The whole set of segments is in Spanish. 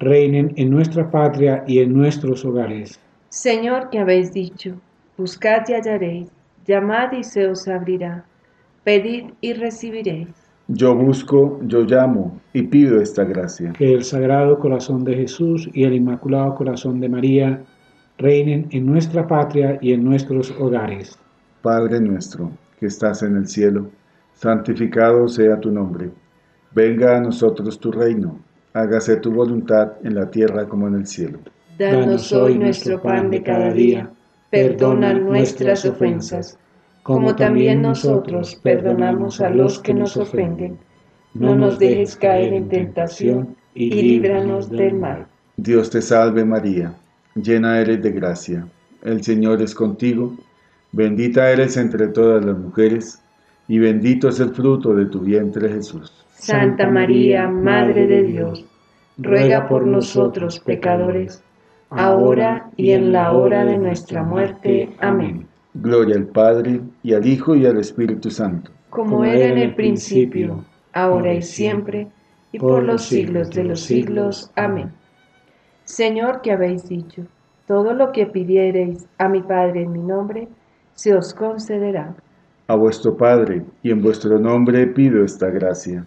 reinen en nuestra patria y en nuestros hogares. Señor, que habéis dicho, buscad y hallaréis, llamad y se os abrirá, pedid y recibiréis. Yo busco, yo llamo y pido esta gracia. Que el Sagrado Corazón de Jesús y el Inmaculado Corazón de María reinen en nuestra patria y en nuestros hogares. Padre nuestro, que estás en el cielo, santificado sea tu nombre. Venga a nosotros tu reino. Hágase tu voluntad en la tierra como en el cielo. Danos hoy nuestro pan de cada día. Perdona nuestras ofensas, como también nosotros perdonamos a los que nos ofenden. No nos dejes caer en tentación y líbranos del mal. Dios te salve María llena eres de gracia. El Señor es contigo, bendita eres entre todas las mujeres, y bendito es el fruto de tu vientre Jesús. Santa María, Madre de Dios, ruega por nosotros pecadores, ahora y en la hora de nuestra muerte. Amén. Gloria al Padre, y al Hijo, y al Espíritu Santo. Como era en el principio, ahora y siempre, y por los siglos de los siglos. Amén. Señor que habéis dicho, todo lo que pidiereis a mi Padre en mi nombre, se os concederá. A vuestro Padre y en vuestro nombre pido esta gracia.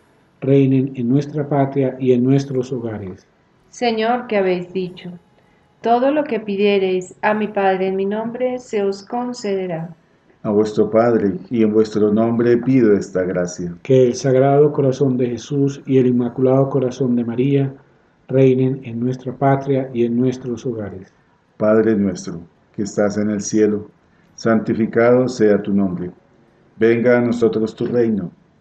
reinen en nuestra patria y en nuestros hogares. Señor, que habéis dicho, todo lo que pidiereis a mi Padre en mi nombre, se os concederá a vuestro Padre, y en vuestro nombre pido esta gracia. Que el Sagrado Corazón de Jesús y el Inmaculado Corazón de María reinen en nuestra patria y en nuestros hogares. Padre nuestro, que estás en el cielo, santificado sea tu nombre. Venga a nosotros tu reino,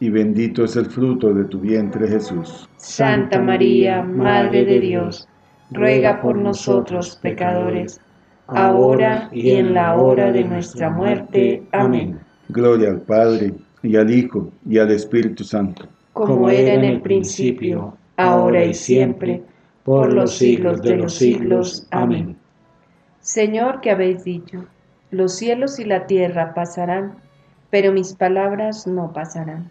y bendito es el fruto de tu vientre Jesús. Santa María, Madre de Dios, ruega por nosotros pecadores, ahora y en la hora de nuestra muerte. Amén. Gloria al Padre, y al Hijo, y al Espíritu Santo. Como era en el principio, ahora y siempre, por los siglos de los siglos. Amén. Señor, que habéis dicho, los cielos y la tierra pasarán, pero mis palabras no pasarán.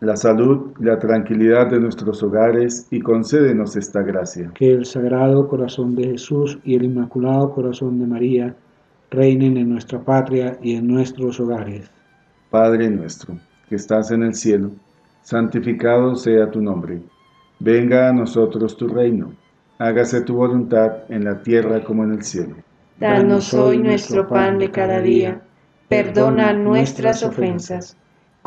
la salud y la tranquilidad de nuestros hogares y concédenos esta gracia. Que el Sagrado Corazón de Jesús y el Inmaculado Corazón de María reinen en nuestra patria y en nuestros hogares. Padre nuestro, que estás en el cielo, santificado sea tu nombre. Venga a nosotros tu reino. Hágase tu voluntad en la tierra como en el cielo. Danos hoy nuestro pan de cada día. Perdona nuestras ofensas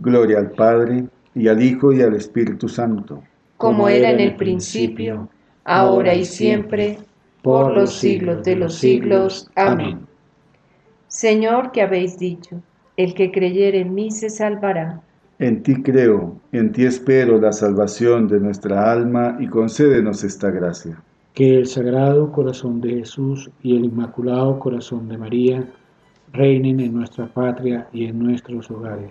Gloria al Padre, y al Hijo, y al Espíritu Santo. Como era en el principio, ahora y siempre, por los siglos de los siglos. Amén. Señor, que habéis dicho, el que creyere en mí se salvará. En ti creo, en ti espero la salvación de nuestra alma y concédenos esta gracia. Que el Sagrado Corazón de Jesús y el Inmaculado Corazón de María reinen en nuestra patria y en nuestros hogares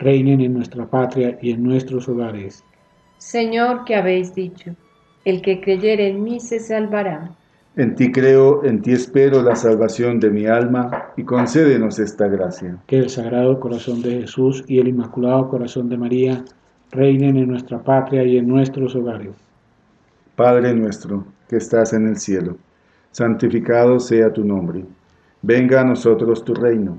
reinen en nuestra patria y en nuestros hogares. Señor, que habéis dicho, el que creyere en mí se salvará. En ti creo, en ti espero la salvación de mi alma y concédenos esta gracia. Que el Sagrado Corazón de Jesús y el Inmaculado Corazón de María reinen en nuestra patria y en nuestros hogares. Padre nuestro, que estás en el cielo, santificado sea tu nombre Venga a nosotros tu reino.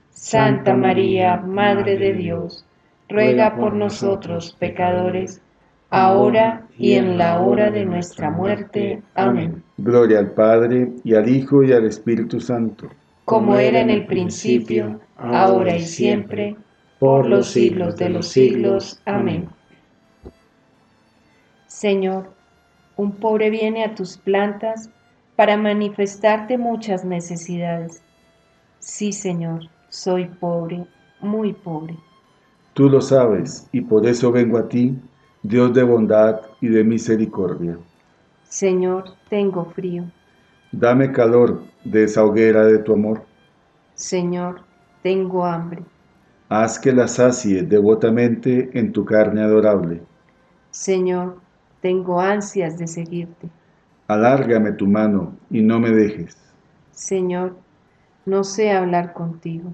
Santa María, Madre de Dios, ruega por nosotros pecadores, ahora y en la hora de nuestra muerte. Amén. Gloria al Padre, y al Hijo, y al Espíritu Santo. Como era en el principio, ahora y siempre, por los siglos de los siglos. Amén. Señor, un pobre viene a tus plantas para manifestarte muchas necesidades. Sí, Señor soy pobre, muy pobre. Tú lo sabes, y por eso vengo a ti, Dios de bondad y de misericordia. Señor, tengo frío. Dame calor de esa hoguera de tu amor. Señor, tengo hambre. Haz que la sacie devotamente en tu carne adorable. Señor, tengo ansias de seguirte. Alárgame tu mano y no me dejes. Señor, no sé hablar contigo.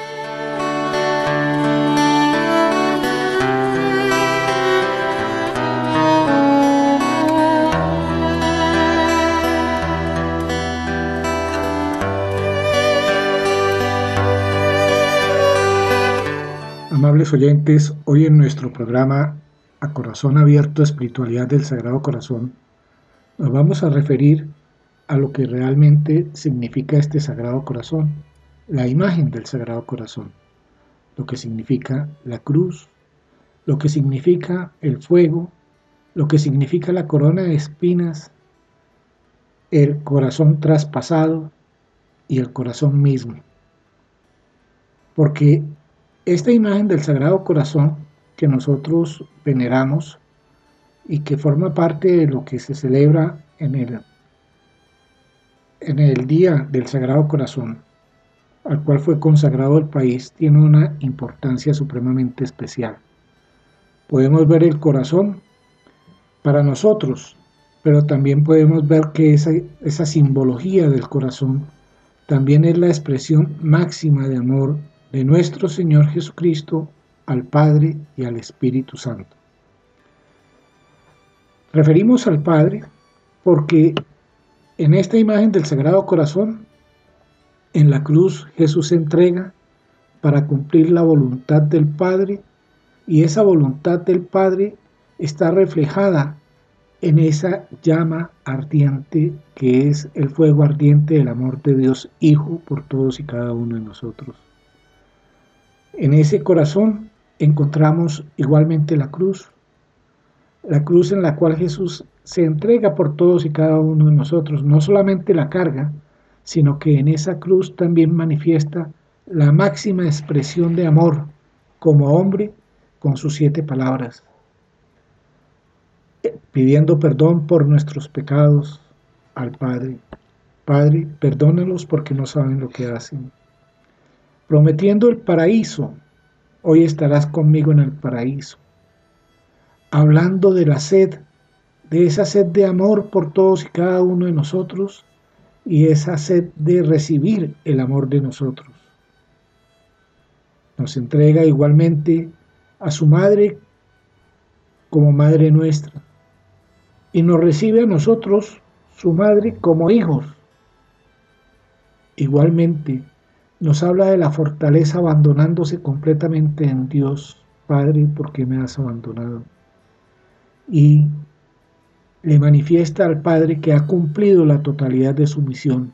Oyentes, hoy en nuestro programa A Corazón Abierto, Espiritualidad del Sagrado Corazón, nos vamos a referir a lo que realmente significa este Sagrado Corazón, la imagen del Sagrado Corazón, lo que significa la cruz, lo que significa el fuego, lo que significa la corona de espinas, el corazón traspasado y el corazón mismo. Porque esta imagen del Sagrado Corazón que nosotros veneramos y que forma parte de lo que se celebra en el, en el Día del Sagrado Corazón, al cual fue consagrado el país, tiene una importancia supremamente especial. Podemos ver el corazón para nosotros, pero también podemos ver que esa, esa simbología del corazón también es la expresión máxima de amor de nuestro Señor Jesucristo al Padre y al Espíritu Santo. Referimos al Padre porque en esta imagen del Sagrado Corazón, en la cruz Jesús se entrega para cumplir la voluntad del Padre y esa voluntad del Padre está reflejada en esa llama ardiente que es el fuego ardiente del amor de Dios Hijo por todos y cada uno de nosotros. En ese corazón encontramos igualmente la cruz, la cruz en la cual Jesús se entrega por todos y cada uno de nosotros, no solamente la carga, sino que en esa cruz también manifiesta la máxima expresión de amor como hombre con sus siete palabras, pidiendo perdón por nuestros pecados al Padre. Padre, perdónalos porque no saben lo que hacen. Prometiendo el paraíso, hoy estarás conmigo en el paraíso. Hablando de la sed, de esa sed de amor por todos y cada uno de nosotros y esa sed de recibir el amor de nosotros. Nos entrega igualmente a su madre como madre nuestra y nos recibe a nosotros, su madre, como hijos. Igualmente, nos habla de la fortaleza abandonándose completamente en Dios, Padre, ¿por qué me has abandonado? Y le manifiesta al Padre que ha cumplido la totalidad de su misión.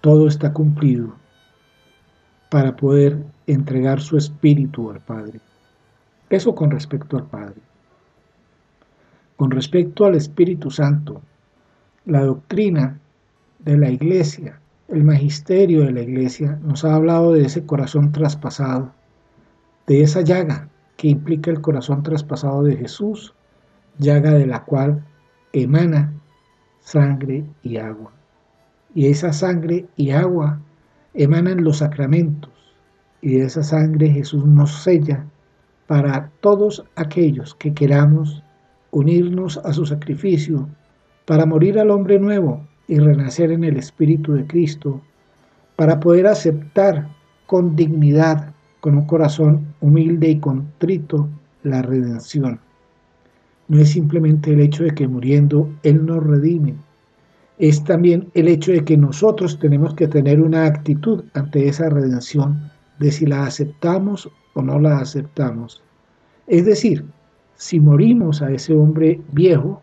Todo está cumplido para poder entregar su espíritu al Padre. Eso con respecto al Padre. Con respecto al Espíritu Santo, la doctrina de la Iglesia, el magisterio de la Iglesia nos ha hablado de ese corazón traspasado, de esa llaga que implica el corazón traspasado de Jesús, llaga de la cual emana sangre y agua. Y esa sangre y agua emanan los sacramentos, y de esa sangre Jesús nos sella para todos aquellos que queramos unirnos a su sacrificio para morir al hombre nuevo y renacer en el Espíritu de Cristo, para poder aceptar con dignidad, con un corazón humilde y contrito, la redención. No es simplemente el hecho de que muriendo Él nos redime, es también el hecho de que nosotros tenemos que tener una actitud ante esa redención, de si la aceptamos o no la aceptamos. Es decir, si morimos a ese hombre viejo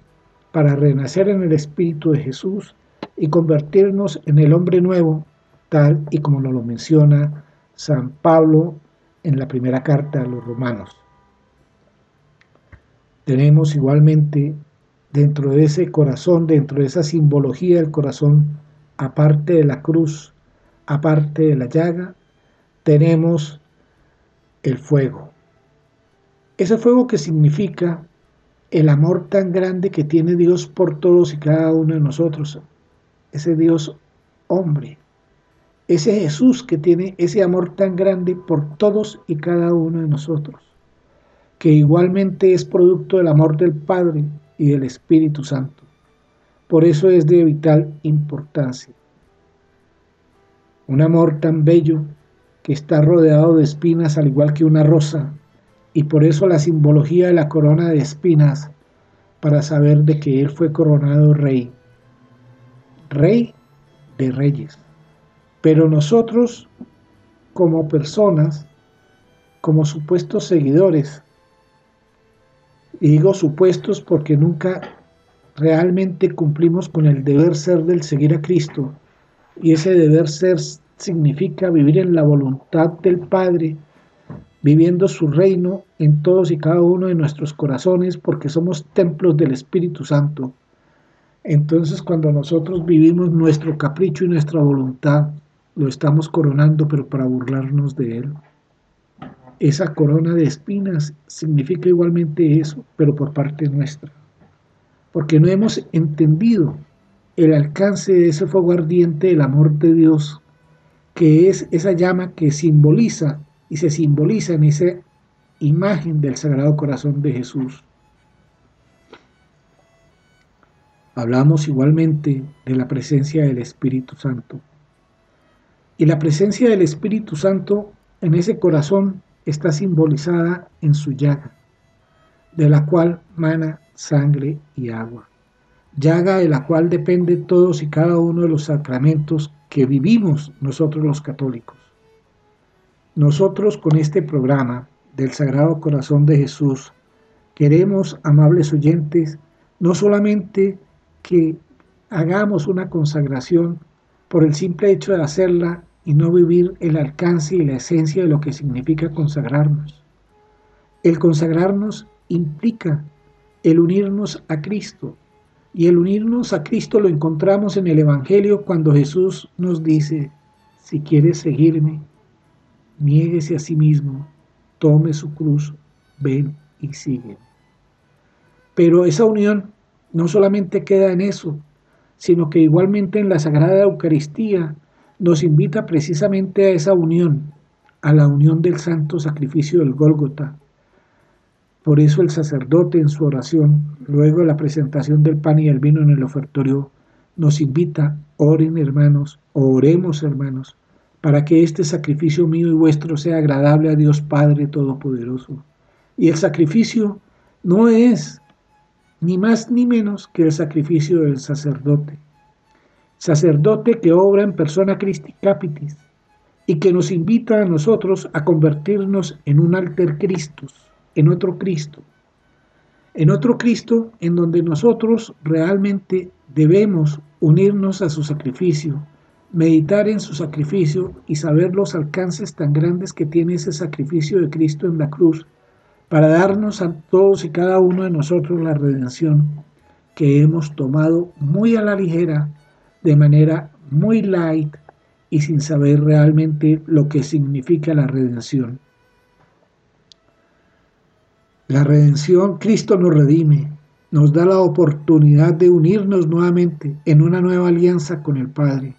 para renacer en el Espíritu de Jesús y convertirnos en el hombre nuevo, tal y como nos lo menciona San Pablo en la primera carta a los romanos. Tenemos igualmente dentro de ese corazón, dentro de esa simbología del corazón, aparte de la cruz, aparte de la llaga, tenemos el fuego. Ese fuego que significa el amor tan grande que tiene Dios por todos y cada uno de nosotros. Ese Dios hombre. Ese Jesús que tiene ese amor tan grande por todos y cada uno de nosotros. Que igualmente es producto del amor del Padre y del Espíritu Santo. Por eso es de vital importancia. Un amor tan bello que está rodeado de espinas al igual que una rosa y por eso la simbología de la corona de espinas, para saber de que Él fue coronado rey, rey de reyes. Pero nosotros, como personas, como supuestos seguidores, y digo supuestos porque nunca realmente cumplimos con el deber ser del seguir a Cristo, y ese deber ser significa vivir en la voluntad del Padre, viviendo su reino en todos y cada uno de nuestros corazones porque somos templos del Espíritu Santo. Entonces cuando nosotros vivimos nuestro capricho y nuestra voluntad, lo estamos coronando pero para burlarnos de Él. Esa corona de espinas significa igualmente eso, pero por parte nuestra. Porque no hemos entendido el alcance de ese fuego ardiente del amor de Dios, que es esa llama que simboliza y se simboliza en esa imagen del Sagrado Corazón de Jesús. Hablamos igualmente de la presencia del Espíritu Santo. Y la presencia del Espíritu Santo en ese corazón está simbolizada en su llaga, de la cual mana sangre y agua. Llaga de la cual depende todos y cada uno de los sacramentos que vivimos nosotros los católicos. Nosotros con este programa del Sagrado Corazón de Jesús queremos, amables oyentes, no solamente que hagamos una consagración por el simple hecho de hacerla y no vivir el alcance y la esencia de lo que significa consagrarnos. El consagrarnos implica el unirnos a Cristo. Y el unirnos a Cristo lo encontramos en el Evangelio cuando Jesús nos dice, si quieres seguirme, niéguese a sí mismo, tome su cruz, ven y sigue. Pero esa unión no solamente queda en eso, sino que igualmente en la Sagrada Eucaristía nos invita precisamente a esa unión, a la unión del santo sacrificio del Gólgota. Por eso el sacerdote en su oración, luego de la presentación del pan y el vino en el ofertorio, nos invita, oren hermanos, oremos hermanos, para que este sacrificio mío y vuestro sea agradable a Dios Padre Todopoderoso. Y el sacrificio no es ni más ni menos que el sacrificio del sacerdote. Sacerdote que obra en persona Christi Capitis y que nos invita a nosotros a convertirnos en un alter Christus, en otro Cristo. En otro Cristo en donde nosotros realmente debemos unirnos a su sacrificio, meditar en su sacrificio y saber los alcances tan grandes que tiene ese sacrificio de Cristo en la cruz para darnos a todos y cada uno de nosotros la redención que hemos tomado muy a la ligera, de manera muy light y sin saber realmente lo que significa la redención. La redención, Cristo nos redime, nos da la oportunidad de unirnos nuevamente en una nueva alianza con el Padre.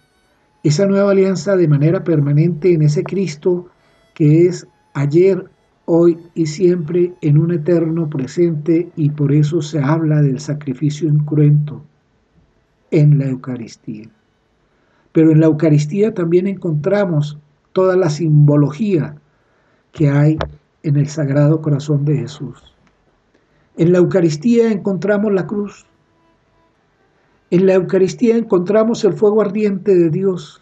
Esa nueva alianza de manera permanente en ese Cristo que es ayer, hoy y siempre en un eterno presente y por eso se habla del sacrificio incruento en la Eucaristía. Pero en la Eucaristía también encontramos toda la simbología que hay en el Sagrado Corazón de Jesús. En la Eucaristía encontramos la cruz. En la Eucaristía encontramos el fuego ardiente de Dios.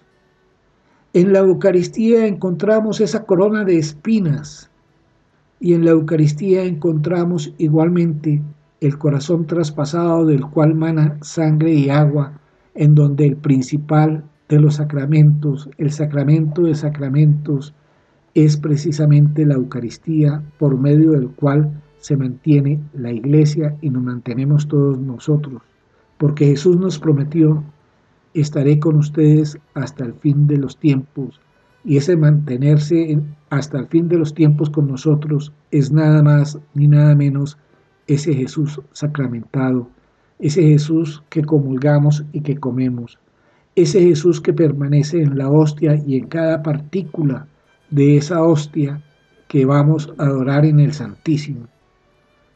En la Eucaristía encontramos esa corona de espinas y en la Eucaristía encontramos igualmente el corazón traspasado del cual mana sangre y agua, en donde el principal de los sacramentos, el sacramento de sacramentos, es precisamente la Eucaristía por medio del cual se mantiene la iglesia y nos mantenemos todos nosotros, porque Jesús nos prometió, estaré con ustedes hasta el fin de los tiempos, y ese mantenerse hasta el fin de los tiempos con nosotros es nada más ni nada menos ese Jesús sacramentado, ese Jesús que comulgamos y que comemos, ese Jesús que permanece en la hostia y en cada partícula de esa hostia que vamos a adorar en el Santísimo.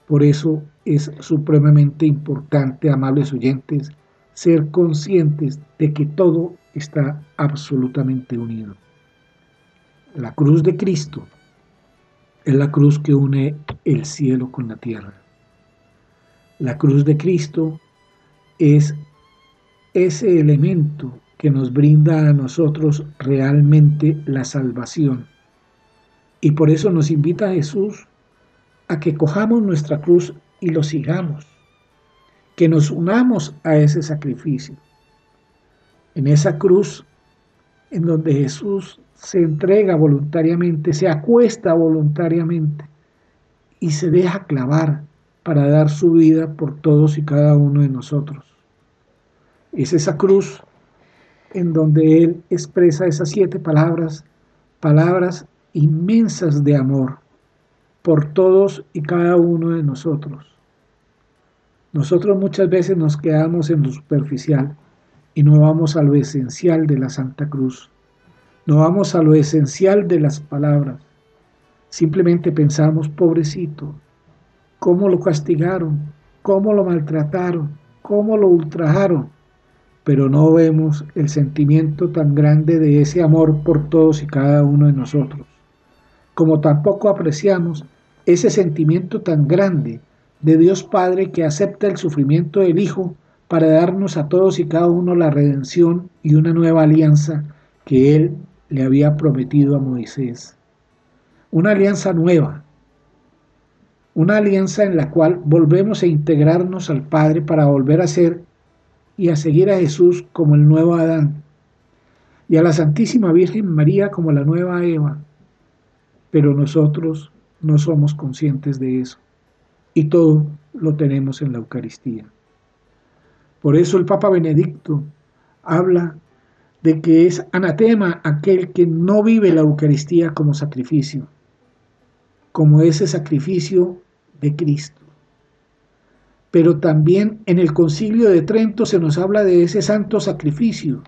Por eso es supremamente importante, amables oyentes, ser conscientes de que todo está absolutamente unido. La cruz de Cristo es la cruz que une el cielo con la tierra. La cruz de Cristo es ese elemento que nos brinda a nosotros realmente la salvación. Y por eso nos invita Jesús a que cojamos nuestra cruz y lo sigamos, que nos unamos a ese sacrificio. En esa cruz en donde Jesús se entrega voluntariamente, se acuesta voluntariamente y se deja clavar para dar su vida por todos y cada uno de nosotros. Es esa cruz en donde Él expresa esas siete palabras, palabras inmensas de amor por todos y cada uno de nosotros. Nosotros muchas veces nos quedamos en lo superficial y no vamos a lo esencial de la Santa Cruz. No vamos a lo esencial de las palabras. Simplemente pensamos, pobrecito, cómo lo castigaron, cómo lo maltrataron, cómo lo ultrajaron, pero no vemos el sentimiento tan grande de ese amor por todos y cada uno de nosotros. como tampoco apreciamos ese sentimiento tan grande de Dios Padre que acepta el sufrimiento del Hijo para darnos a todos y cada uno la redención y una nueva alianza que Él le había prometido a Moisés. Una alianza nueva, una alianza en la cual volvemos a integrarnos al Padre para volver a ser y a seguir a Jesús como el nuevo Adán y a la Santísima Virgen María como la nueva Eva. Pero nosotros no somos conscientes de eso y todo lo tenemos en la Eucaristía. Por eso el Papa Benedicto habla de que es anatema aquel que no vive la Eucaristía como sacrificio, como ese sacrificio de Cristo. Pero también en el concilio de Trento se nos habla de ese santo sacrificio,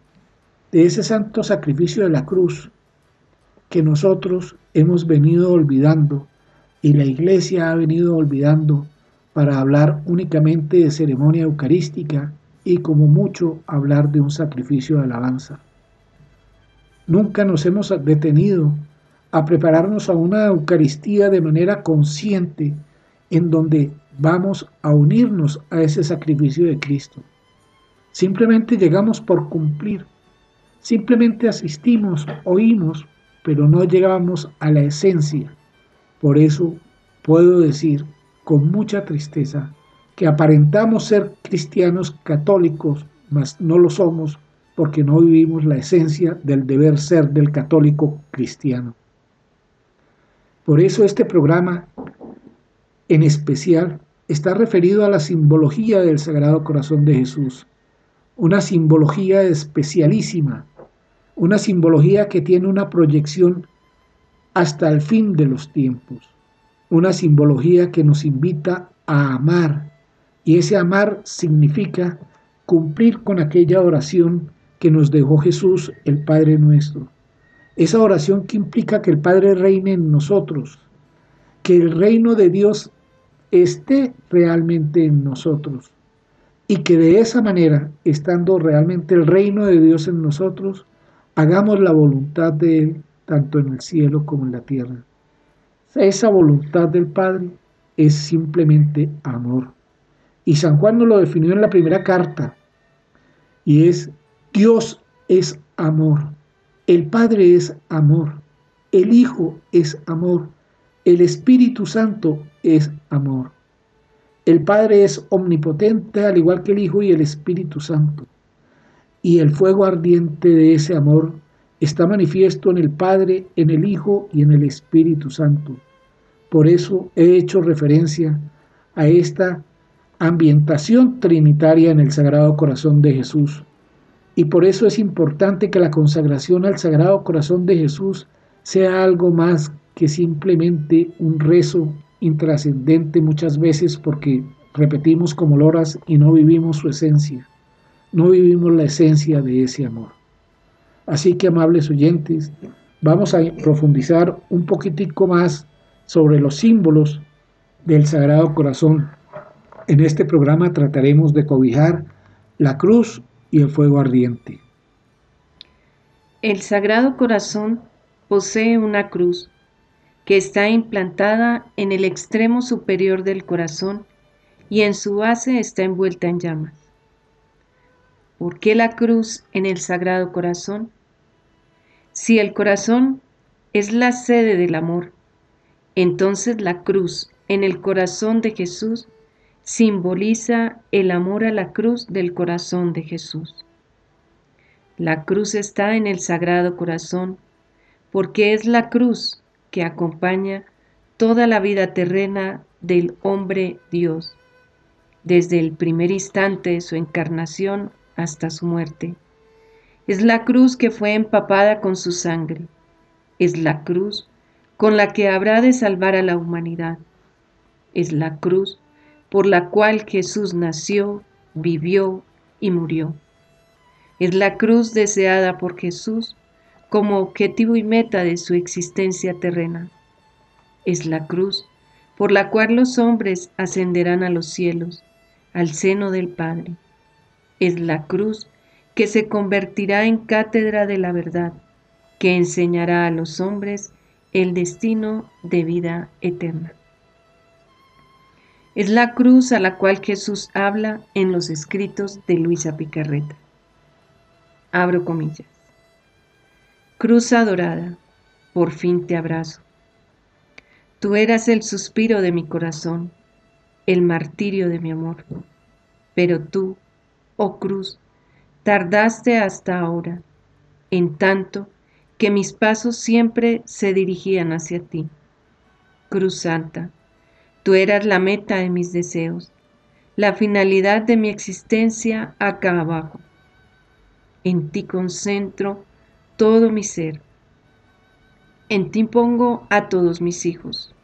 de ese santo sacrificio de la cruz, que nosotros hemos venido olvidando y la iglesia ha venido olvidando para hablar únicamente de ceremonia eucarística y como mucho hablar de un sacrificio de alabanza. Nunca nos hemos detenido a prepararnos a una Eucaristía de manera consciente en donde vamos a unirnos a ese sacrificio de Cristo. Simplemente llegamos por cumplir, simplemente asistimos, oímos, pero no llegamos a la esencia. Por eso puedo decir con mucha tristeza que aparentamos ser cristianos católicos, mas no lo somos porque no vivimos la esencia del deber ser del católico cristiano. Por eso este programa en especial está referido a la simbología del Sagrado Corazón de Jesús, una simbología especialísima, una simbología que tiene una proyección hasta el fin de los tiempos, una simbología que nos invita a amar, y ese amar significa cumplir con aquella oración que nos dejó Jesús, el Padre nuestro. Esa oración que implica que el Padre reine en nosotros, que el reino de Dios esté realmente en nosotros y que de esa manera, estando realmente el reino de Dios en nosotros, hagamos la voluntad de Él tanto en el cielo como en la tierra. Esa voluntad del Padre es simplemente amor. Y San Juan nos lo definió en la primera carta, y es Dios es amor, el Padre es amor, el Hijo es amor, el Espíritu Santo es amor. El Padre es omnipotente al igual que el Hijo y el Espíritu Santo. Y el fuego ardiente de ese amor está manifiesto en el Padre, en el Hijo y en el Espíritu Santo. Por eso he hecho referencia a esta ambientación trinitaria en el Sagrado Corazón de Jesús. Y por eso es importante que la consagración al Sagrado Corazón de Jesús sea algo más que simplemente un rezo intrascendente muchas veces porque repetimos como loras y no vivimos su esencia, no vivimos la esencia de ese amor. Así que, amables oyentes, vamos a profundizar un poquitico más sobre los símbolos del Sagrado Corazón. En este programa trataremos de cobijar la cruz y el fuego ardiente. El Sagrado Corazón posee una cruz que está implantada en el extremo superior del corazón y en su base está envuelta en llamas. ¿Por qué la cruz en el Sagrado Corazón? Si el corazón es la sede del amor, entonces la cruz en el corazón de Jesús simboliza el amor a la cruz del corazón de Jesús. La cruz está en el Sagrado Corazón porque es la cruz que acompaña toda la vida terrena del hombre Dios, desde el primer instante de su encarnación hasta su muerte. Es la cruz que fue empapada con su sangre. Es la cruz con la que habrá de salvar a la humanidad. Es la cruz por la cual Jesús nació, vivió y murió. Es la cruz deseada por Jesús como objetivo y meta de su existencia terrena. Es la cruz por la cual los hombres ascenderán a los cielos, al seno del Padre. Es la cruz que se convertirá en cátedra de la verdad, que enseñará a los hombres el destino de vida eterna. Es la cruz a la cual Jesús habla en los escritos de Luisa Picarreta. Abro comillas. Cruz adorada, por fin te abrazo. Tú eras el suspiro de mi corazón, el martirio de mi amor. Pero tú, oh cruz, tardaste hasta ahora, en tanto que mis pasos siempre se dirigían hacia ti. Cruz Santa, Tú eras la meta de mis deseos, la finalidad de mi existencia acá abajo. En ti concentro todo mi ser. En ti pongo a todos mis hijos.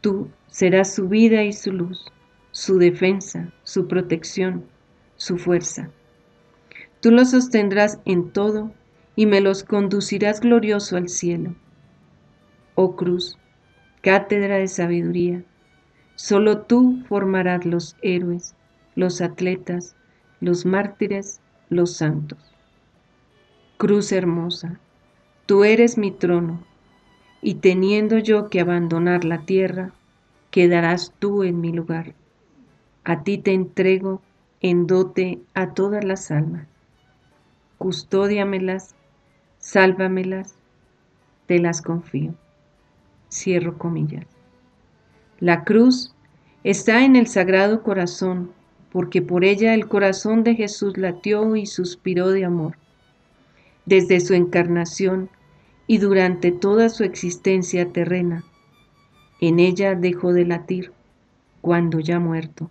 Tú serás su vida y su luz, su defensa, su protección, su fuerza. Tú los sostendrás en todo y me los conducirás glorioso al cielo. Oh cruz, cátedra de sabiduría. Solo tú formarás los héroes, los atletas, los mártires, los santos. Cruz hermosa, tú eres mi trono, y teniendo yo que abandonar la tierra, quedarás tú en mi lugar. A ti te entrego en dote a todas las almas. Custódiamelas, sálvamelas, te las confío. Cierro comillas. La cruz está en el Sagrado Corazón, porque por ella el corazón de Jesús latió y suspiró de amor. Desde su encarnación y durante toda su existencia terrena, en ella dejó de latir, cuando ya muerto.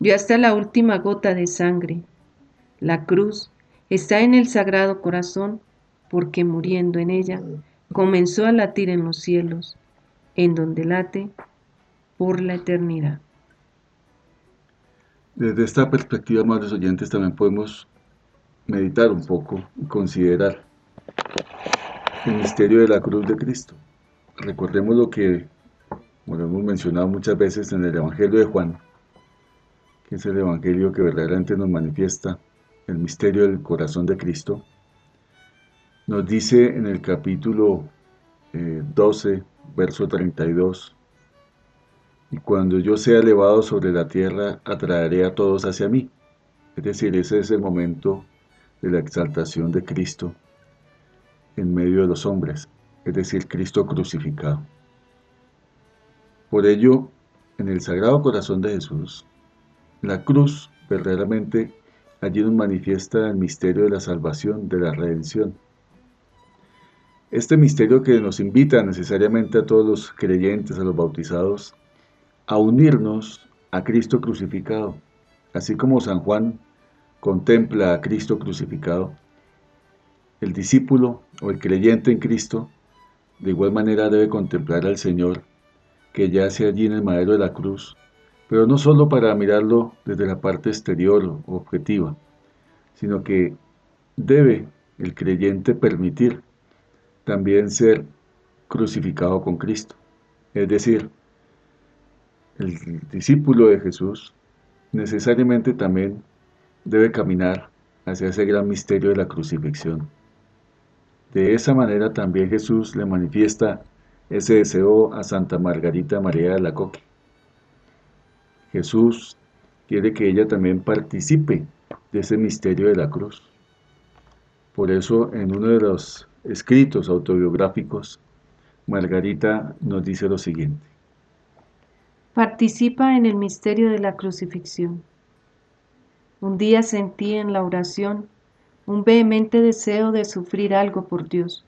Dio hasta la última gota de sangre. La cruz está en el Sagrado Corazón, porque muriendo en ella, comenzó a latir en los cielos, en donde late por la eternidad. Desde esta perspectiva, amados oyentes, también podemos meditar un poco y considerar el misterio de la cruz de Cristo. Recordemos lo que, hemos mencionado muchas veces en el Evangelio de Juan, que es el Evangelio que verdaderamente nos manifiesta el misterio del corazón de Cristo, nos dice en el capítulo 12, eh, verso 32, y cuando yo sea elevado sobre la tierra, atraeré a todos hacia mí. Es decir, ese es el momento de la exaltación de Cristo en medio de los hombres, es decir, Cristo crucificado. Por ello, en el Sagrado Corazón de Jesús, la cruz verdaderamente allí nos manifiesta el misterio de la salvación, de la redención este misterio que nos invita necesariamente a todos los creyentes, a los bautizados, a unirnos a Cristo crucificado, así como San Juan contempla a Cristo crucificado, el discípulo o el creyente en Cristo de igual manera debe contemplar al Señor que yace allí en el madero de la cruz, pero no solo para mirarlo desde la parte exterior o objetiva, sino que debe el creyente permitir también ser crucificado con Cristo. Es decir, el discípulo de Jesús necesariamente también debe caminar hacia ese gran misterio de la crucifixión. De esa manera también Jesús le manifiesta ese deseo a Santa Margarita María de la Coque. Jesús quiere que ella también participe de ese misterio de la cruz. Por eso en uno de los escritos autobiográficos, Margarita nos dice lo siguiente. Participa en el misterio de la crucifixión. Un día sentí en la oración un vehemente deseo de sufrir algo por Dios,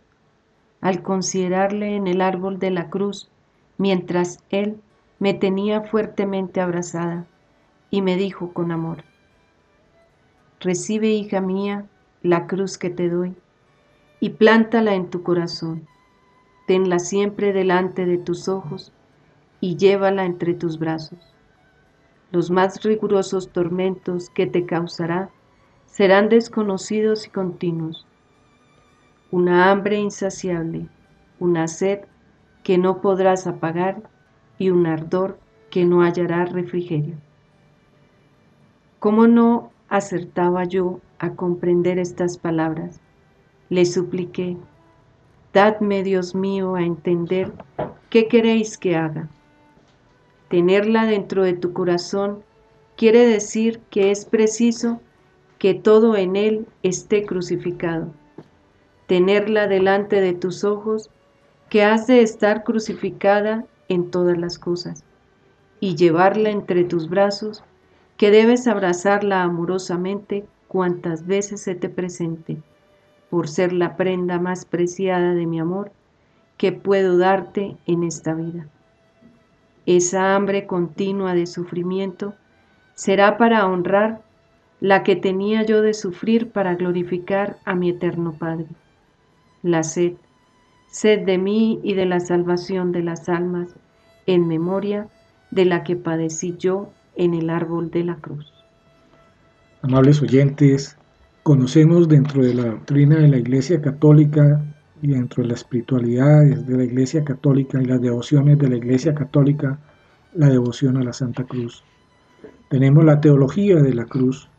al considerarle en el árbol de la cruz, mientras Él me tenía fuertemente abrazada, y me dijo con amor, Recibe, hija mía, la cruz que te doy y plántala en tu corazón. Tenla siempre delante de tus ojos y llévala entre tus brazos. Los más rigurosos tormentos que te causará serán desconocidos y continuos. Una hambre insaciable, una sed que no podrás apagar y un ardor que no hallará refrigerio. ¿Cómo no acertaba yo a comprender estas palabras? Le supliqué, Dadme, Dios mío, a entender qué queréis que haga. Tenerla dentro de tu corazón quiere decir que es preciso que todo en él esté crucificado. Tenerla delante de tus ojos, que has de estar crucificada en todas las cosas, y llevarla entre tus brazos, que debes abrazarla amorosamente cuantas veces se te presente por ser la prenda más preciada de mi amor que puedo darte en esta vida. Esa hambre continua de sufrimiento será para honrar la que tenía yo de sufrir para glorificar a mi eterno Padre. La sed, sed de mí y de la salvación de las almas, en memoria de la que padecí yo en el árbol de la cruz. Amables oyentes, Conocemos dentro de la doctrina de la Iglesia Católica y dentro de la espiritualidad de la Iglesia Católica y las devociones de la Iglesia Católica la devoción a la Santa Cruz. Tenemos la teología de la cruz,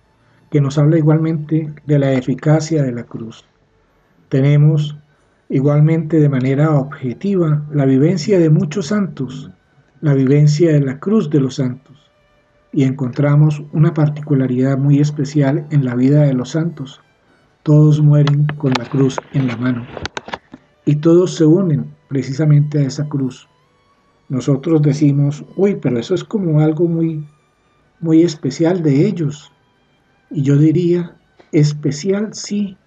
que nos habla igualmente de la eficacia de la cruz. Tenemos igualmente de manera objetiva la vivencia de muchos santos, la vivencia de la cruz de los santos y encontramos una particularidad muy especial en la vida de los santos. Todos mueren con la cruz en la mano y todos se unen precisamente a esa cruz. Nosotros decimos, uy, pero eso es como algo muy, muy especial de ellos. Y yo diría, especial sí,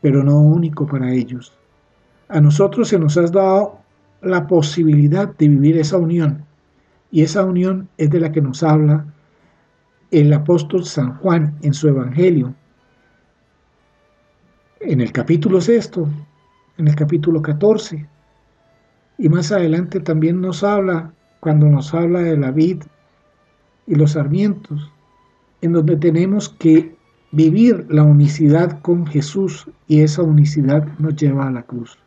pero no único para ellos. A nosotros se nos ha dado la posibilidad de vivir esa unión. Y esa unión es de la que nos habla el apóstol San Juan en su Evangelio, en el capítulo sexto, en el capítulo 14, y más adelante también nos habla, cuando nos habla de la vid y los sarmientos, en donde tenemos que vivir la unicidad con Jesús y esa unicidad nos lleva a la cruz.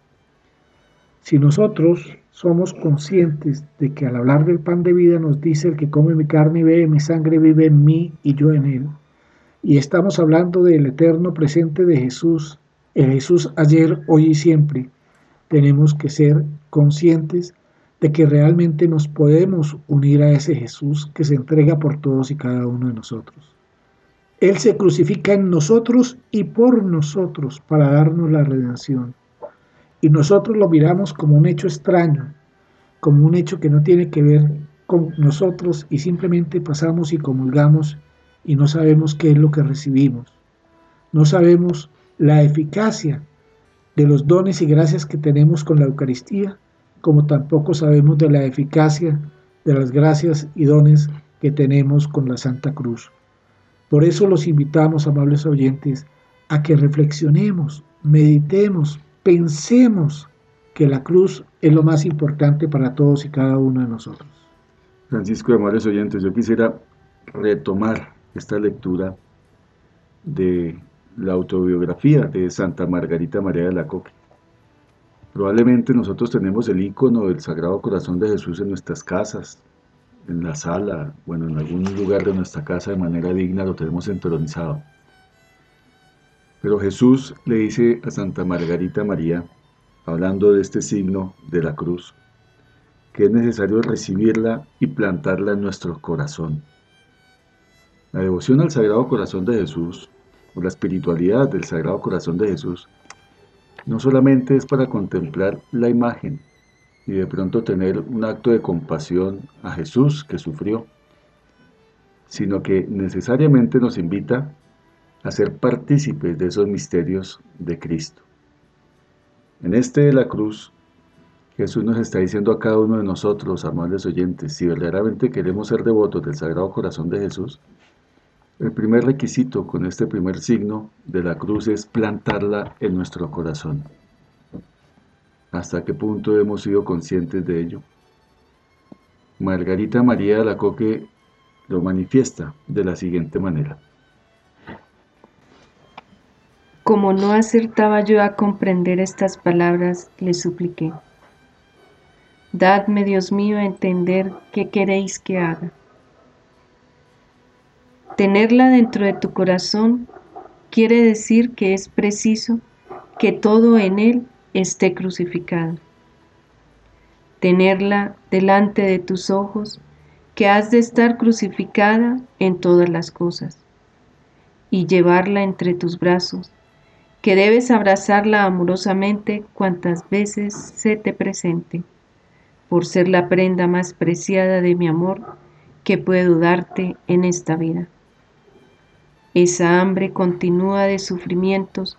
Si nosotros somos conscientes de que al hablar del pan de vida nos dice el que come mi carne y bebe mi sangre vive en mí y yo en él. Y estamos hablando del eterno presente de Jesús, el Jesús ayer, hoy y siempre. Tenemos que ser conscientes de que realmente nos podemos unir a ese Jesús que se entrega por todos y cada uno de nosotros. Él se crucifica en nosotros y por nosotros para darnos la redención y nosotros lo miramos como un hecho extraño, como un hecho que no tiene que ver con nosotros y simplemente pasamos y comulgamos y no sabemos qué es lo que recibimos. No sabemos la eficacia de los dones y gracias que tenemos con la Eucaristía, como tampoco sabemos de la eficacia de las gracias y dones que tenemos con la Santa Cruz. Por eso los invitamos, amables oyentes, a que reflexionemos, meditemos, pensemos que la cruz es lo más importante para todos y cada uno de nosotros. Francisco de Amables Oyentes, yo quisiera retomar esta lectura de la autobiografía de Santa Margarita María de la Coque. Probablemente nosotros tenemos el icono del Sagrado Corazón de Jesús en nuestras casas, en la sala, bueno, en algún lugar de nuestra casa de manera digna lo tenemos entronizado. Pero Jesús le dice a Santa Margarita María, hablando de este signo de la cruz, que es necesario recibirla y plantarla en nuestro corazón. La devoción al Sagrado Corazón de Jesús, o la espiritualidad del Sagrado Corazón de Jesús, no solamente es para contemplar la imagen y de pronto tener un acto de compasión a Jesús que sufrió, sino que necesariamente nos invita a ser partícipes de esos misterios de Cristo. En este de la cruz, Jesús nos está diciendo a cada uno de nosotros, amables oyentes, si verdaderamente queremos ser devotos del Sagrado Corazón de Jesús, el primer requisito con este primer signo de la cruz es plantarla en nuestro corazón. ¿Hasta qué punto hemos sido conscientes de ello? Margarita María de la Coque lo manifiesta de la siguiente manera. Como no acertaba yo a comprender estas palabras, le supliqué. Dadme, Dios mío, a entender qué queréis que haga. Tenerla dentro de tu corazón quiere decir que es preciso que todo en él esté crucificada. Tenerla delante de tus ojos, que has de estar crucificada en todas las cosas, y llevarla entre tus brazos, que debes abrazarla amorosamente cuantas veces se te presente, por ser la prenda más preciada de mi amor que puedo darte en esta vida. Esa hambre continua de sufrimientos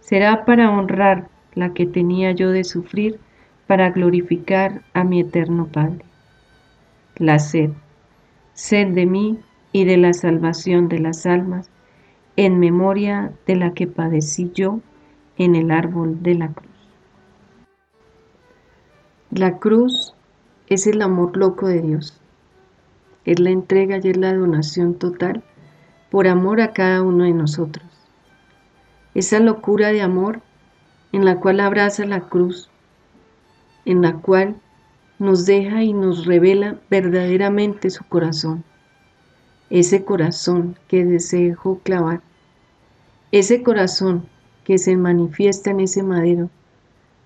será para honrar la que tenía yo de sufrir para glorificar a mi eterno Padre. La sed, sed de mí y de la salvación de las almas, en memoria de la que padecí yo en el árbol de la cruz. La cruz es el amor loco de Dios, es la entrega y es la donación total por amor a cada uno de nosotros. Esa locura de amor en la cual abraza la cruz, en la cual nos deja y nos revela verdaderamente su corazón, ese corazón que se dejó clavar, ese corazón que se manifiesta en ese madero,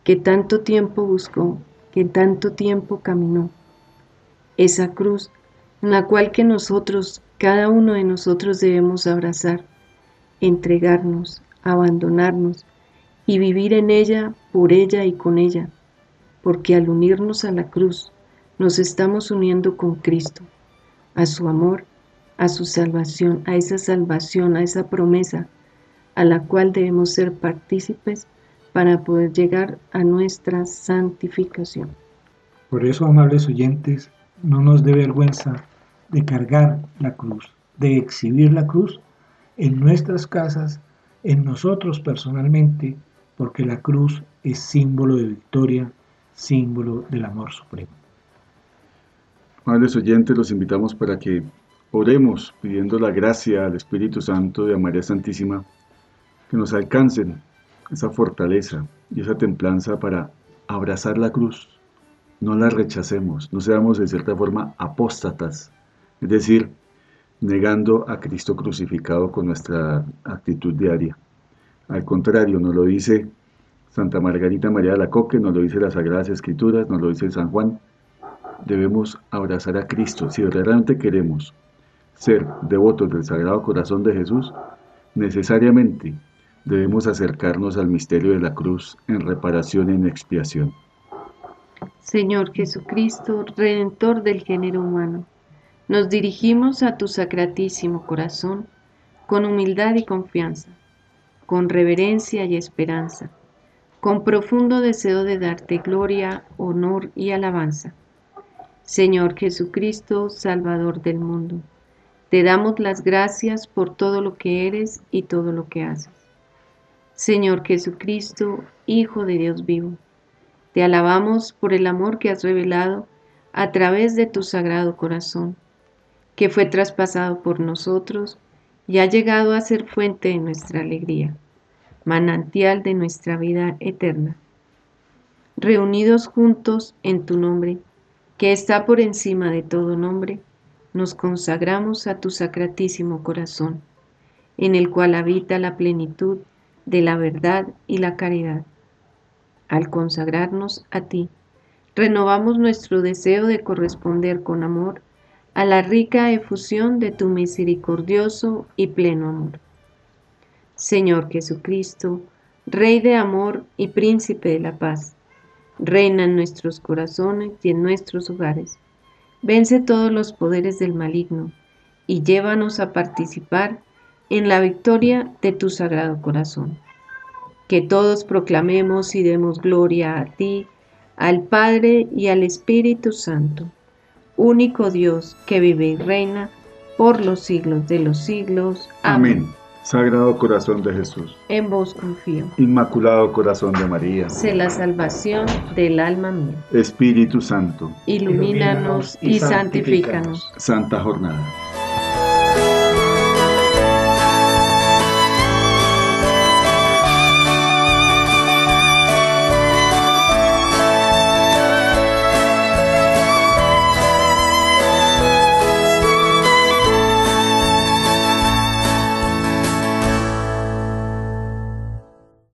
que tanto tiempo buscó, que tanto tiempo caminó, esa cruz en la cual que nosotros, cada uno de nosotros debemos abrazar, entregarnos, abandonarnos y vivir en ella, por ella y con ella, porque al unirnos a la cruz nos estamos uniendo con Cristo, a su amor, a su salvación, a esa salvación, a esa promesa, a la cual debemos ser partícipes para poder llegar a nuestra santificación. Por eso, amables oyentes, no nos dé vergüenza de cargar la cruz, de exhibir la cruz en nuestras casas, en nosotros personalmente, porque la cruz es símbolo de victoria, símbolo del amor supremo. Amables oyentes, los invitamos para que oremos pidiendo la gracia al Espíritu Santo de María Santísima, que nos alcancen esa fortaleza y esa templanza para abrazar la cruz. No la rechacemos, no seamos de cierta forma apóstatas, es decir, negando a Cristo crucificado con nuestra actitud diaria. Al contrario, nos lo dice Santa Margarita María de la Coque, nos lo dice las Sagradas Escrituras, nos lo dice San Juan. Debemos abrazar a Cristo. Si realmente queremos ser devotos del Sagrado Corazón de Jesús, necesariamente debemos acercarnos al misterio de la cruz en reparación y en expiación. Señor Jesucristo, Redentor del género humano nos dirigimos a tu sacratísimo corazón con humildad y confianza, con reverencia y esperanza, con profundo deseo de darte gloria, honor y alabanza. Señor Jesucristo, Salvador del mundo, te damos las gracias por todo lo que eres y todo lo que haces. Señor Jesucristo, Hijo de Dios vivo, te alabamos por el amor que has revelado a través de tu sagrado corazón que fue traspasado por nosotros y ha llegado a ser fuente de nuestra alegría, manantial de nuestra vida eterna. Reunidos juntos en tu nombre, que está por encima de todo nombre, nos consagramos a tu sacratísimo corazón, en el cual habita la plenitud de la verdad y la caridad. Al consagrarnos a ti, renovamos nuestro deseo de corresponder con amor a la rica efusión de tu misericordioso y pleno amor. Señor Jesucristo, Rey de amor y Príncipe de la paz, reina en nuestros corazones y en nuestros hogares. Vence todos los poderes del maligno y llévanos a participar en la victoria de tu sagrado corazón. Que todos proclamemos y demos gloria a ti, al Padre y al Espíritu Santo único Dios que vive y reina por los siglos de los siglos. Amén. Sagrado corazón de Jesús. En vos confío. Inmaculado corazón de María. Sé la salvación del alma mía. Espíritu Santo. Ilumínanos y santifícanos. Santa jornada.